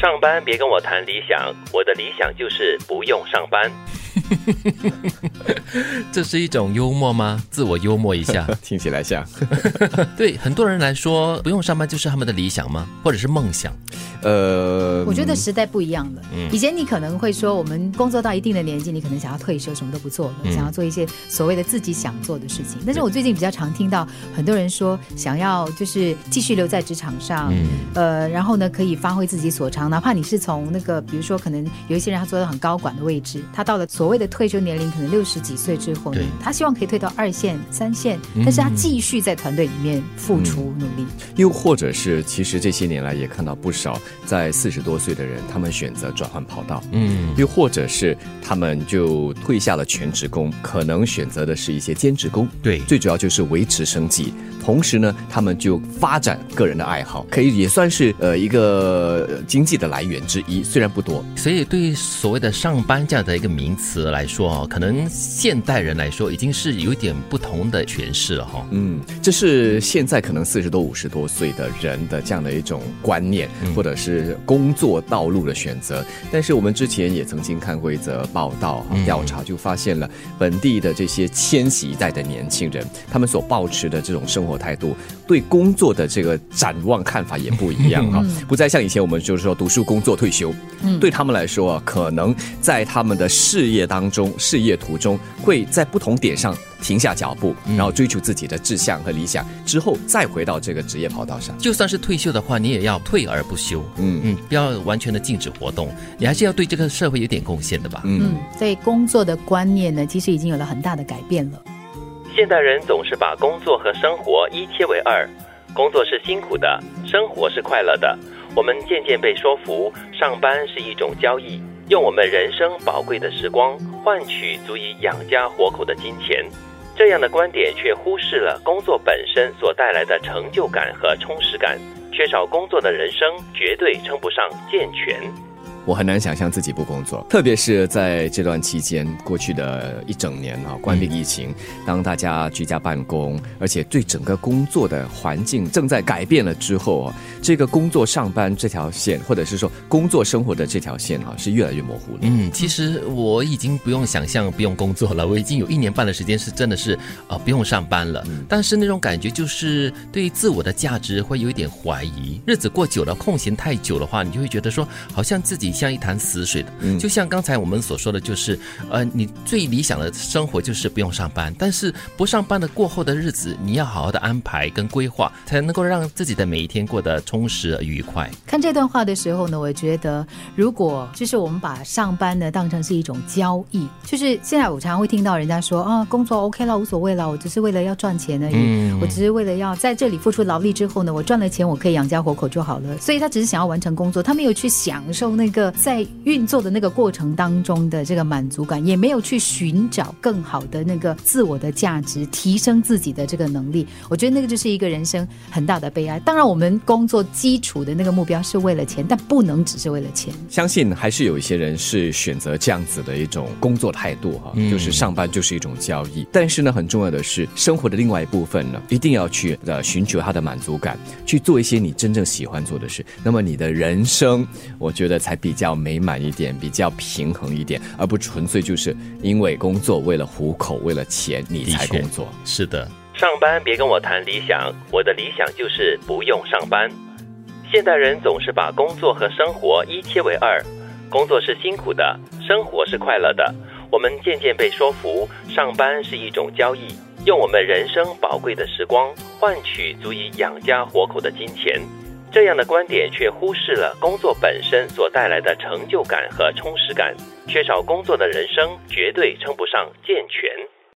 上班别跟我谈理想，我的理想就是不用上班。这是一种幽默吗？自我幽默一下，听起来像。对很多人来说，不用上班就是他们的理想吗？或者是梦想？呃，我觉得时代不一样了。以前你可能会说，我们工作到一定的年纪，你可能想要退休，什么都不做了，想要做一些所谓的自己想做的事情。但是我最近比较常听到很多人说，想要就是继续留在职场上，呃，然后呢可以发挥自己所长，哪怕你是从那个，比如说可能有一些人他做到很高管的位置，他到了所谓的退休年龄，可能六十几岁之后呢，他希望可以退到二线、三线，但是他继续在团队里面付出努力。又或者是，其实这些年来也看到不少。在四十多岁的人，他们选择转换跑道，嗯，又或者是他们就退下了全职工，可能选择的是一些兼职工，对，最主要就是维持生计。同时呢，他们就发展个人的爱好，可以也算是呃一个经济的来源之一，虽然不多。所以对于所谓的上班这样的一个名词来说哦，可能现代人来说已经是有一点不同的诠释了哈。嗯，这是现在可能四十多、五十多岁的人的这样的一种观念，或者是工作道路的选择。但是我们之前也曾经看过一则报道调查，就发现了本地的这些千禧一代的年轻人，他们所保持的这种生活。态度对工作的这个展望看法也不一样哈，不再像以前我们就是说读书、工作、退休。嗯，对他们来说啊，可能在他们的事业当中、事业途中，会在不同点上停下脚步，然后追求自己的志向和理想，之后再回到这个职业跑道上。就算是退休的话，你也要退而不休。嗯嗯，不要完全的禁止活动，你还是要对这个社会有点贡献的吧。嗯，对工作的观念呢，其实已经有了很大的改变了。现代人总是把工作和生活一切为二，工作是辛苦的，生活是快乐的。我们渐渐被说服，上班是一种交易，用我们人生宝贵的时光换取足以养家活口的金钱。这样的观点却忽视了工作本身所带来的成就感和充实感。缺少工作的人生，绝对称不上健全。我很难想象自己不工作，特别是在这段期间，过去的一整年啊，关闭疫情，当大家居家办公，而且对整个工作的环境正在改变了之后啊，这个工作上班这条线，或者是说工作生活的这条线啊，是越来越模糊了。嗯，其实我已经不用想象不用工作了，我已经有一年半的时间是真的是呃不用上班了，但是那种感觉就是对自我的价值会有一点怀疑。日子过久了，空闲太久的话，你就会觉得说，好像自己。像一潭死水的，就像刚才我们所说的就是，呃，你最理想的生活就是不用上班，但是不上班的过后的日子，你要好好的安排跟规划，才能够让自己的每一天过得充实而愉快。看这段话的时候呢，我觉得如果就是我们把上班呢当成是一种交易，就是现在我常常会听到人家说啊，工作 OK 了，无所谓了，我只是为了要赚钱而已，我只是为了要在这里付出劳力之后呢，我赚了钱，我可以养家活口就好了。所以他只是想要完成工作，他没有去享受那个。在运作的那个过程当中的这个满足感，也没有去寻找更好的那个自我的价值，提升自己的这个能力。我觉得那个就是一个人生很大的悲哀。当然，我们工作基础的那个目标是为了钱，但不能只是为了钱。相信还是有一些人是选择这样子的一种工作态度哈，就是上班就是一种交易。但是呢，很重要的是生活的另外一部分呢，一定要去呃寻求他的满足感，去做一些你真正喜欢做的事。那么你的人生，我觉得才比较。美满一点，比较平衡一点，而不纯粹就是因为工作为了糊口，为了钱你才工作。是的，上班别跟我谈理想，我的理想就是不用上班。现代人总是把工作和生活一切为二，工作是辛苦的，生活是快乐的。我们渐渐被说服，上班是一种交易，用我们人生宝贵的时光换取足以养家活口的金钱。这样的观点却忽视了工作本身所带来的成就感和充实感。缺少工作的人生，绝对称不上健全。